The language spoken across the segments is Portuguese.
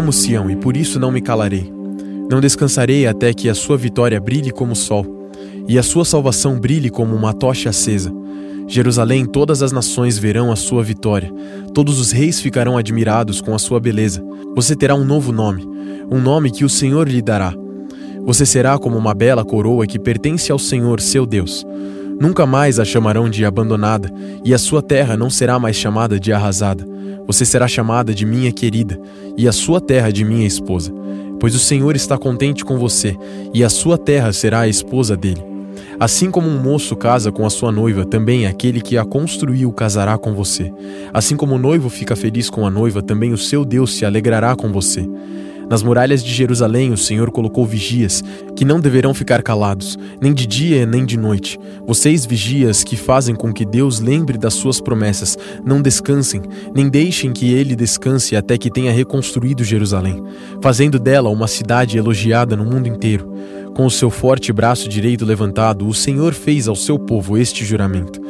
amo Sião e por isso não me calarei. Não descansarei até que a sua vitória brilhe como o sol e a sua salvação brilhe como uma tocha acesa. Jerusalém, todas as nações verão a sua vitória. Todos os reis ficarão admirados com a sua beleza. Você terá um novo nome, um nome que o Senhor lhe dará. Você será como uma bela coroa que pertence ao Senhor, seu Deus. Nunca mais a chamarão de abandonada, e a sua terra não será mais chamada de arrasada. Você será chamada de minha querida, e a sua terra de minha esposa. Pois o Senhor está contente com você, e a sua terra será a esposa dele. Assim como um moço casa com a sua noiva, também aquele que a construiu casará com você. Assim como o noivo fica feliz com a noiva, também o seu Deus se alegrará com você. Nas muralhas de Jerusalém, o Senhor colocou vigias, que não deverão ficar calados, nem de dia nem de noite. Vocês, vigias, que fazem com que Deus lembre das suas promessas, não descansem, nem deixem que ele descanse até que tenha reconstruído Jerusalém, fazendo dela uma cidade elogiada no mundo inteiro. Com o seu forte braço direito levantado, o Senhor fez ao seu povo este juramento.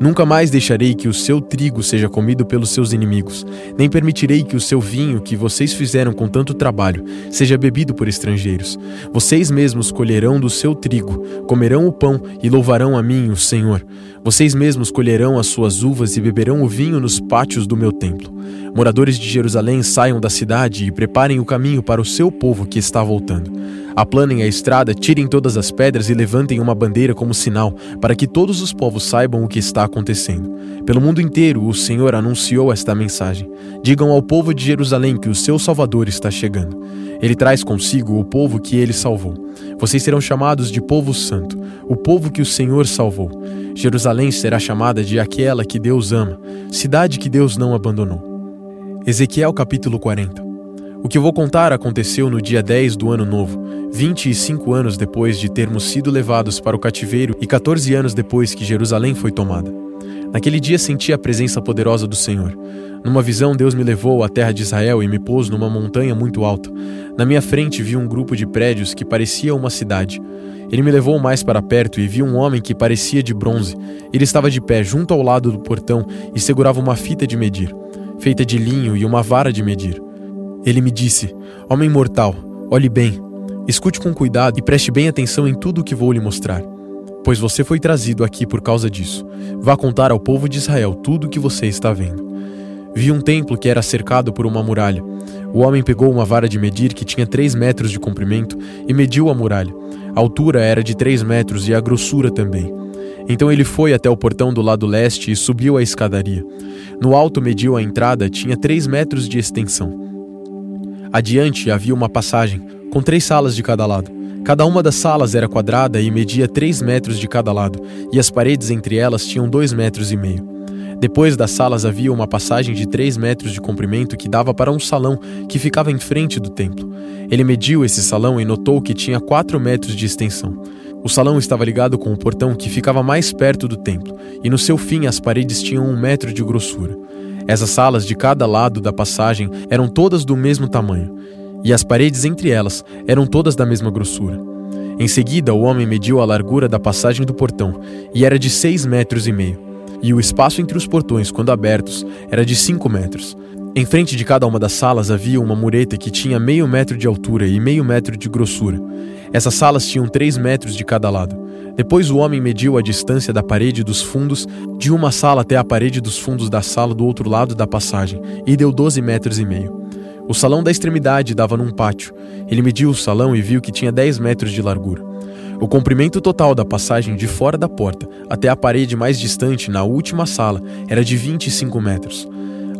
Nunca mais deixarei que o seu trigo seja comido pelos seus inimigos, nem permitirei que o seu vinho, que vocês fizeram com tanto trabalho, seja bebido por estrangeiros. Vocês mesmos colherão do seu trigo, comerão o pão e louvarão a mim, o Senhor. Vocês mesmos colherão as suas uvas e beberão o vinho nos pátios do meu templo. Moradores de Jerusalém, saiam da cidade e preparem o caminho para o seu povo que está voltando. Aplanem a estrada, tirem todas as pedras e levantem uma bandeira como sinal, para que todos os povos saibam o que está acontecendo. Pelo mundo inteiro, o Senhor anunciou esta mensagem. Digam ao povo de Jerusalém que o seu Salvador está chegando. Ele traz consigo o povo que ele salvou. Vocês serão chamados de povo santo, o povo que o Senhor salvou. Jerusalém será chamada de aquela que Deus ama, cidade que Deus não abandonou. Ezequiel capítulo 40 o que vou contar aconteceu no dia 10 do ano novo, 25 anos depois de termos sido levados para o cativeiro e 14 anos depois que Jerusalém foi tomada. Naquele dia senti a presença poderosa do Senhor. Numa visão, Deus me levou à terra de Israel e me pôs numa montanha muito alta. Na minha frente vi um grupo de prédios que parecia uma cidade. Ele me levou mais para perto e vi um homem que parecia de bronze. Ele estava de pé junto ao lado do portão e segurava uma fita de medir, feita de linho e uma vara de medir. Ele me disse: Homem mortal, olhe bem, escute com cuidado e preste bem atenção em tudo o que vou lhe mostrar. Pois você foi trazido aqui por causa disso. Vá contar ao povo de Israel tudo o que você está vendo. Vi um templo que era cercado por uma muralha. O homem pegou uma vara de medir que tinha três metros de comprimento e mediu a muralha. A altura era de três metros e a grossura também. Então ele foi até o portão do lado leste e subiu a escadaria. No alto mediu a entrada, tinha três metros de extensão. Adiante havia uma passagem, com três salas de cada lado. Cada uma das salas era quadrada e media três metros de cada lado, e as paredes entre elas tinham dois metros e meio. Depois das salas havia uma passagem de três metros de comprimento que dava para um salão que ficava em frente do templo. Ele mediu esse salão e notou que tinha quatro metros de extensão. O salão estava ligado com o portão que ficava mais perto do templo, e no seu fim as paredes tinham um metro de grossura. Essas salas de cada lado da passagem eram todas do mesmo tamanho, e as paredes entre elas eram todas da mesma grossura. Em seguida, o homem mediu a largura da passagem do portão, e era de seis metros e meio, e o espaço entre os portões, quando abertos, era de cinco metros. Em frente de cada uma das salas havia uma mureta que tinha meio metro de altura e meio metro de grossura. Essas salas tinham três metros de cada lado. Depois o homem mediu a distância da parede dos fundos de uma sala até a parede dos fundos da sala do outro lado da passagem, e deu doze metros e meio. O salão da extremidade dava num pátio. Ele mediu o salão e viu que tinha dez metros de largura. O comprimento total da passagem de fora da porta até a parede mais distante, na última sala, era de 25 metros.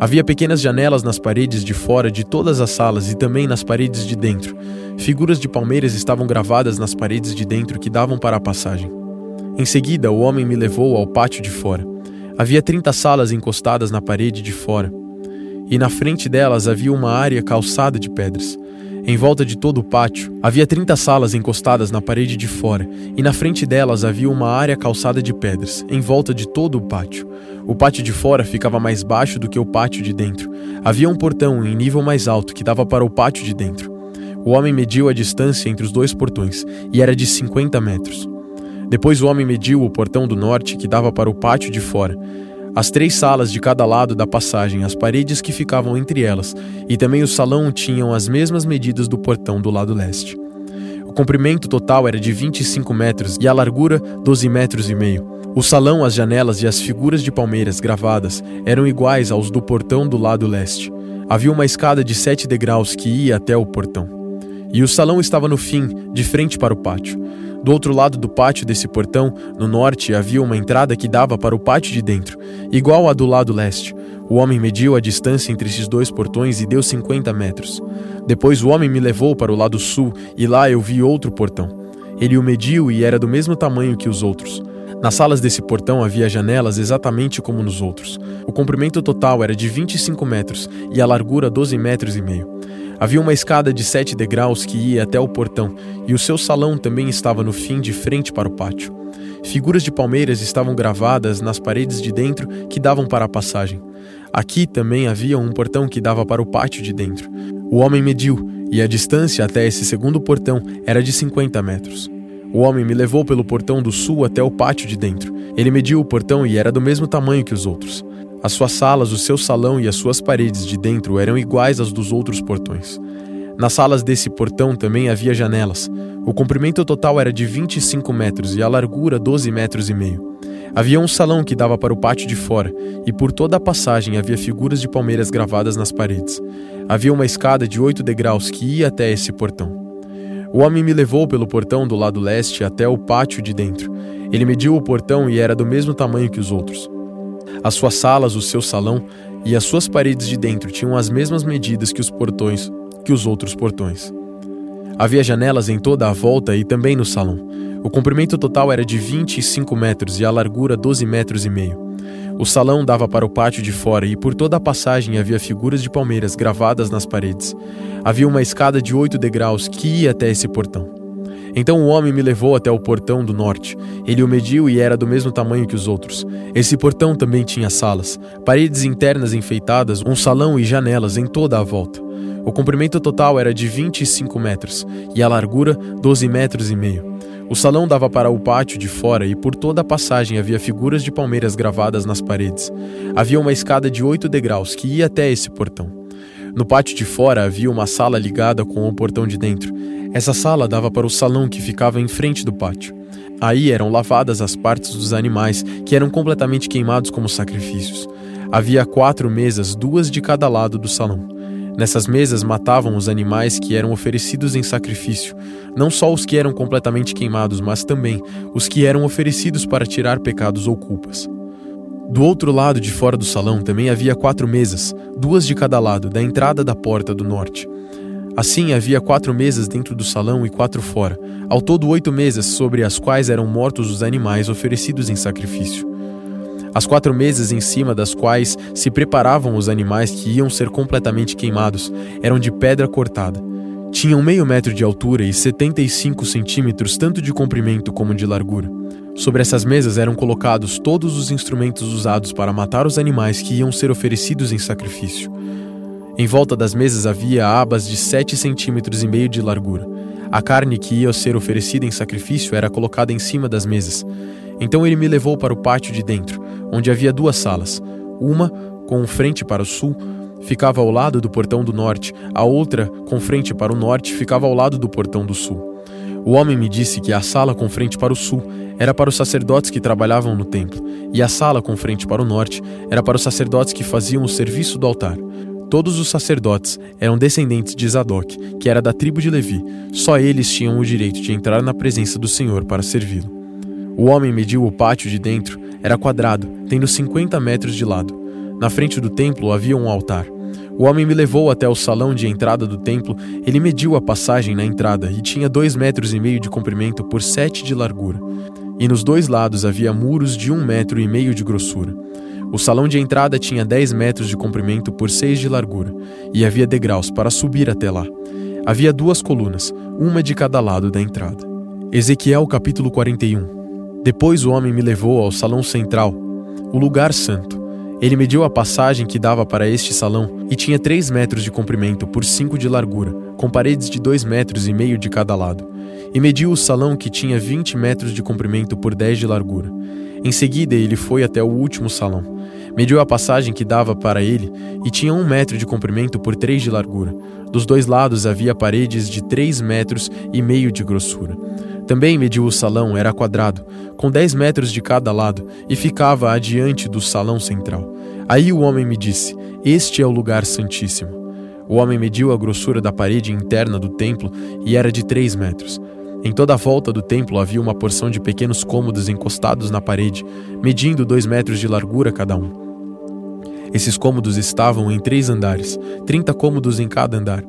Havia pequenas janelas nas paredes de fora de todas as salas e também nas paredes de dentro. Figuras de palmeiras estavam gravadas nas paredes de dentro que davam para a passagem. Em seguida, o homem me levou ao pátio de fora. Havia 30 salas encostadas na parede de fora, e na frente delas havia uma área calçada de pedras. Em volta de todo o pátio, havia 30 salas encostadas na parede de fora, e na frente delas havia uma área calçada de pedras, em volta de todo o pátio. O pátio de fora ficava mais baixo do que o pátio de dentro. Havia um portão em nível mais alto que dava para o pátio de dentro. O homem mediu a distância entre os dois portões, e era de 50 metros. Depois o homem mediu o portão do norte que dava para o pátio de fora. As três salas de cada lado da passagem, as paredes que ficavam entre elas, e também o salão tinham as mesmas medidas do portão do lado leste. O comprimento total era de 25 metros e a largura 12 metros e meio. O salão, as janelas e as figuras de palmeiras gravadas eram iguais aos do portão do lado leste. Havia uma escada de sete degraus que ia até o portão. E o salão estava no fim, de frente para o pátio. Do outro lado do pátio desse portão, no norte, havia uma entrada que dava para o pátio de dentro, igual à do lado leste. O homem mediu a distância entre esses dois portões e deu 50 metros. Depois o homem me levou para o lado sul e lá eu vi outro portão. Ele o mediu e era do mesmo tamanho que os outros. Nas salas desse portão havia janelas exatamente como nos outros. O comprimento total era de 25 metros e a largura 12 metros e meio. Havia uma escada de sete degraus que ia até o portão, e o seu salão também estava no fim de frente para o pátio. Figuras de palmeiras estavam gravadas nas paredes de dentro que davam para a passagem. Aqui também havia um portão que dava para o pátio de dentro. O homem mediu, e a distância até esse segundo portão era de 50 metros. O homem me levou pelo portão do sul até o pátio de dentro. Ele mediu o portão e era do mesmo tamanho que os outros. As suas salas, o seu salão e as suas paredes de dentro eram iguais às dos outros portões. Nas salas desse portão também havia janelas. O comprimento total era de 25 metros e a largura 12 metros e meio. Havia um salão que dava para o pátio de fora, e por toda a passagem havia figuras de palmeiras gravadas nas paredes. Havia uma escada de oito degraus que ia até esse portão. O homem me levou pelo portão do lado leste até o pátio de dentro. Ele mediu o portão e era do mesmo tamanho que os outros. As suas salas, o seu salão e as suas paredes de dentro tinham as mesmas medidas que os portões, que os outros portões. Havia janelas em toda a volta e também no salão. O comprimento total era de 25 metros e a largura 12 metros e meio. O salão dava para o pátio de fora e por toda a passagem havia figuras de palmeiras gravadas nas paredes. Havia uma escada de oito degraus que ia até esse portão. Então o homem me levou até o portão do norte. Ele o mediu e era do mesmo tamanho que os outros. Esse portão também tinha salas, paredes internas enfeitadas, um salão e janelas em toda a volta. O comprimento total era de 25 metros e a largura 12 metros e meio. O salão dava para o pátio de fora e por toda a passagem havia figuras de palmeiras gravadas nas paredes. Havia uma escada de oito degraus que ia até esse portão. No pátio de fora havia uma sala ligada com o portão de dentro. Essa sala dava para o salão que ficava em frente do pátio. Aí eram lavadas as partes dos animais que eram completamente queimados como sacrifícios. Havia quatro mesas, duas de cada lado do salão. Nessas mesas matavam os animais que eram oferecidos em sacrifício, não só os que eram completamente queimados, mas também os que eram oferecidos para tirar pecados ou culpas. Do outro lado de fora do salão também havia quatro mesas, duas de cada lado, da entrada da porta do norte. Assim havia quatro mesas dentro do salão e quatro fora, ao todo oito mesas sobre as quais eram mortos os animais oferecidos em sacrifício. As quatro mesas em cima das quais se preparavam os animais que iam ser completamente queimados eram de pedra cortada. Tinham meio metro de altura e 75 centímetros tanto de comprimento como de largura. Sobre essas mesas eram colocados todos os instrumentos usados para matar os animais que iam ser oferecidos em sacrifício. Em volta das mesas havia abas de sete centímetros e meio de largura. A carne que ia ser oferecida em sacrifício era colocada em cima das mesas. Então ele me levou para o pátio de dentro, onde havia duas salas. Uma, com frente para o sul, ficava ao lado do portão do norte, a outra, com frente para o norte, ficava ao lado do portão do sul. O homem me disse que a sala com frente para o sul era para os sacerdotes que trabalhavam no templo, e a sala com frente para o norte era para os sacerdotes que faziam o serviço do altar. Todos os sacerdotes eram descendentes de Zadok, que era da tribo de Levi. Só eles tinham o direito de entrar na presença do Senhor para servi-lo. O homem mediu o pátio de dentro, era quadrado, tendo 50 metros de lado. Na frente do templo havia um altar. O homem me levou até o salão de entrada do templo. Ele mediu a passagem na entrada e tinha dois metros e meio de comprimento por sete de largura. E nos dois lados havia muros de um metro e meio de grossura. O salão de entrada tinha dez metros de comprimento por seis de largura, e havia degraus para subir até lá. Havia duas colunas, uma de cada lado da entrada. Ezequiel capítulo 41 Depois o homem me levou ao salão central, o lugar santo, Ele mediu a passagem que dava para este salão e tinha três metros de comprimento por cinco de largura, com paredes de dois metros e meio de cada lado. E mediu o salão que tinha vinte metros de comprimento por dez de largura. Em seguida, ele foi até o último salão. Mediu a passagem que dava para ele e tinha um metro de comprimento por três de largura. Dos dois lados havia paredes de três metros e meio de grossura. Também mediu o salão, era quadrado, com dez metros de cada lado, e ficava adiante do salão central. Aí o homem me disse: Este é o lugar santíssimo. O homem mediu a grossura da parede interna do templo e era de três metros. Em toda a volta do templo havia uma porção de pequenos cômodos encostados na parede, medindo dois metros de largura cada um. Esses cômodos estavam em três andares, trinta cômodos em cada andar.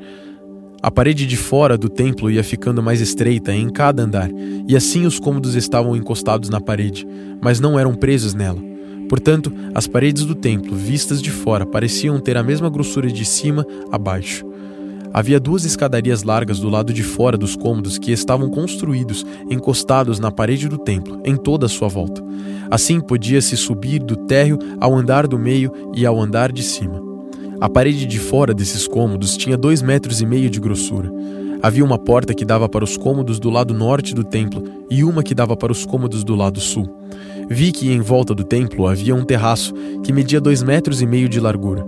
A parede de fora do templo ia ficando mais estreita em cada andar, e assim os cômodos estavam encostados na parede, mas não eram presos nela. Portanto, as paredes do templo, vistas de fora, pareciam ter a mesma grossura de cima a baixo. Havia duas escadarias largas do lado de fora dos cômodos que estavam construídos, encostados na parede do templo, em toda a sua volta. Assim podia-se subir do térreo ao andar do meio e ao andar de cima. A parede de fora desses cômodos tinha dois metros e meio de grossura. Havia uma porta que dava para os cômodos do lado norte do templo e uma que dava para os cômodos do lado sul. Vi que em volta do templo havia um terraço que media dois metros e meio de largura.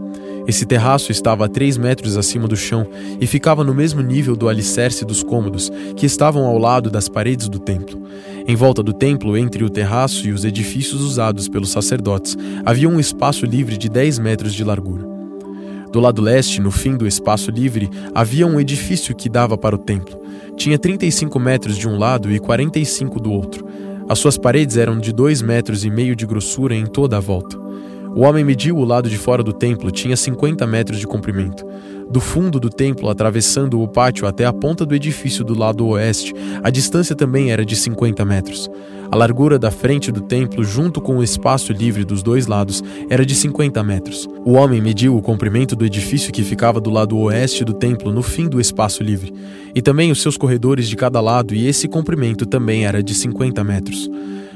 Esse terraço estava a três metros acima do chão e ficava no mesmo nível do alicerce dos cômodos, que estavam ao lado das paredes do templo. Em volta do templo, entre o terraço e os edifícios usados pelos sacerdotes, havia um espaço livre de 10 metros de largura. Do lado leste, no fim do espaço livre, havia um edifício que dava para o templo. Tinha 35 metros de um lado e 45 do outro. As suas paredes eram de dois metros e meio de grossura em toda a volta. O homem mediu o lado de fora do templo, tinha 50 metros de comprimento. Do fundo do templo, atravessando o pátio até a ponta do edifício do lado oeste, a distância também era de 50 metros. A largura da frente do templo, junto com o espaço livre dos dois lados, era de 50 metros. O homem mediu o comprimento do edifício que ficava do lado oeste do templo, no fim do espaço livre, e também os seus corredores de cada lado, e esse comprimento também era de 50 metros.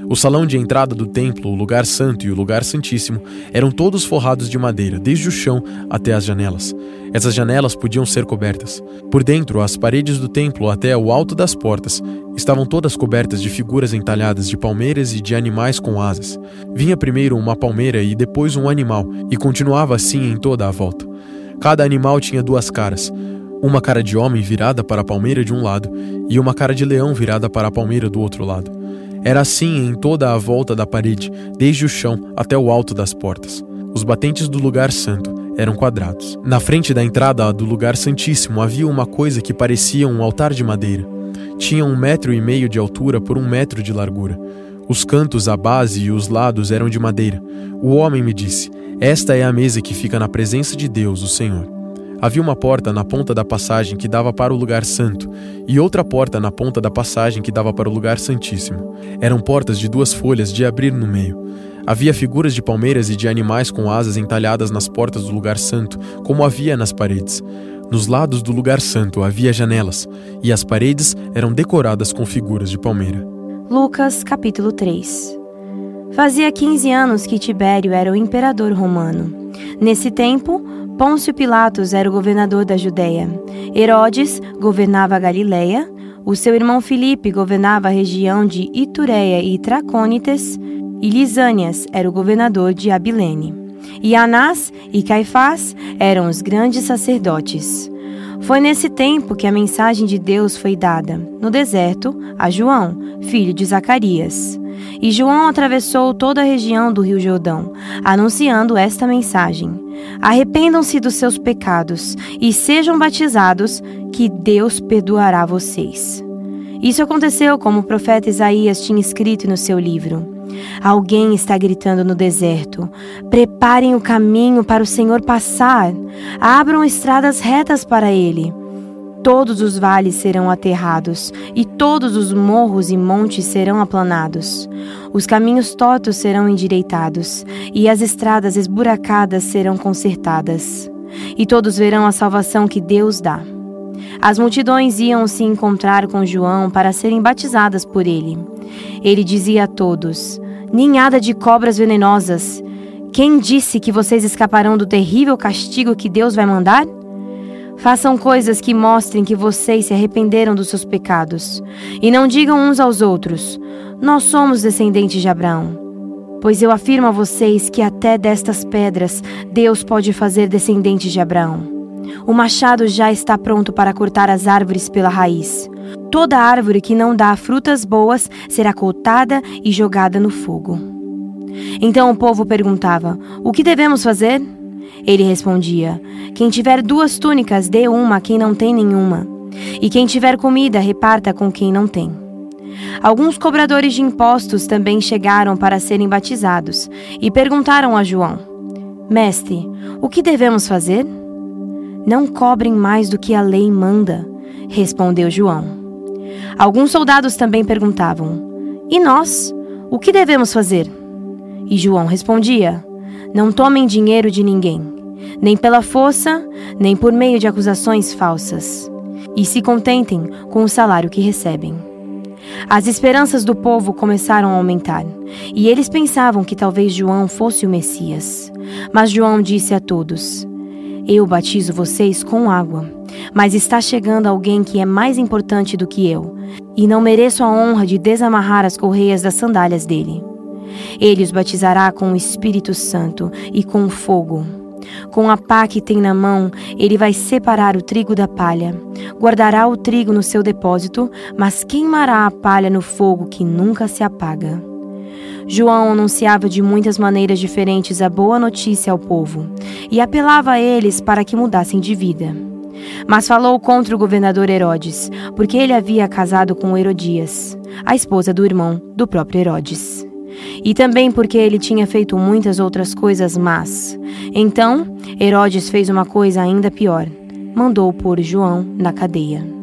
O salão de entrada do templo, o lugar santo e o lugar santíssimo eram todos forrados de madeira, desde o chão até as janelas. Essas janelas podiam ser cobertas. Por dentro, as paredes do templo até o alto das portas estavam todas cobertas de figuras entalhadas de palmeiras e de animais com asas. Vinha primeiro uma palmeira e depois um animal, e continuava assim em toda a volta. Cada animal tinha duas caras, uma cara de homem virada para a palmeira de um lado e uma cara de leão virada para a palmeira do outro lado. Era assim em toda a volta da parede, desde o chão até o alto das portas. Os batentes do lugar santo eram quadrados. Na frente da entrada do lugar santíssimo havia uma coisa que parecia um altar de madeira. Tinha um metro e meio de altura por um metro de largura. Os cantos, a base e os lados eram de madeira. O homem me disse: Esta é a mesa que fica na presença de Deus, o Senhor. Havia uma porta na ponta da passagem que dava para o lugar santo, e outra porta na ponta da passagem que dava para o lugar santíssimo. Eram portas de duas folhas de abrir no meio. Havia figuras de palmeiras e de animais com asas entalhadas nas portas do lugar santo, como havia nas paredes. Nos lados do lugar santo havia janelas, e as paredes eram decoradas com figuras de palmeira. Lucas capítulo 3 Fazia 15 anos que Tibério era o imperador romano. Nesse tempo, Pôncio Pilatos era o governador da Judéia. Herodes governava a Galiléia. O seu irmão Filipe governava a região de Itureia e Tracônites. E Lisânias era o governador de Abilene. E Anás e Caifás eram os grandes sacerdotes. Foi nesse tempo que a mensagem de Deus foi dada, no deserto, a João, filho de Zacarias. E João atravessou toda a região do Rio Jordão, anunciando esta mensagem: Arrependam-se dos seus pecados e sejam batizados, que Deus perdoará vocês. Isso aconteceu como o profeta Isaías tinha escrito no seu livro. Alguém está gritando no deserto: Preparem o caminho para o Senhor passar, abram estradas retas para ele. Todos os vales serão aterrados, e todos os morros e montes serão aplanados. Os caminhos tortos serão endireitados, e as estradas esburacadas serão consertadas. E todos verão a salvação que Deus dá. As multidões iam se encontrar com João para serem batizadas por ele. Ele dizia a todos: Ninhada de cobras venenosas Quem disse que vocês escaparão do terrível castigo que Deus vai mandar? Façam coisas que mostrem que vocês se arrependeram dos seus pecados. E não digam uns aos outros: Nós somos descendentes de Abraão. Pois eu afirmo a vocês que até destas pedras Deus pode fazer descendentes de Abraão. O machado já está pronto para cortar as árvores pela raiz. Toda árvore que não dá frutas boas será cortada e jogada no fogo. Então o povo perguntava: O que devemos fazer? Ele respondia: Quem tiver duas túnicas, dê uma a quem não tem nenhuma. E quem tiver comida, reparta com quem não tem. Alguns cobradores de impostos também chegaram para serem batizados e perguntaram a João: Mestre, o que devemos fazer? Não cobrem mais do que a lei manda, respondeu João. Alguns soldados também perguntavam: E nós? O que devemos fazer? E João respondia: Não tomem dinheiro de ninguém, nem pela força, nem por meio de acusações falsas, e se contentem com o salário que recebem. As esperanças do povo começaram a aumentar, e eles pensavam que talvez João fosse o Messias. Mas João disse a todos: Eu batizo vocês com água, mas está chegando alguém que é mais importante do que eu, e não mereço a honra de desamarrar as correias das sandálias dele. Ele os batizará com o Espírito Santo e com fogo. Com a pá que tem na mão, ele vai separar o trigo da palha. Guardará o trigo no seu depósito, mas queimará a palha no fogo que nunca se apaga. João anunciava de muitas maneiras diferentes a boa notícia ao povo e apelava a eles para que mudassem de vida. Mas falou contra o governador Herodes, porque ele havia casado com Herodias, a esposa do irmão do próprio Herodes e também porque ele tinha feito muitas outras coisas más. Então, Herodes fez uma coisa ainda pior: mandou pôr João na cadeia.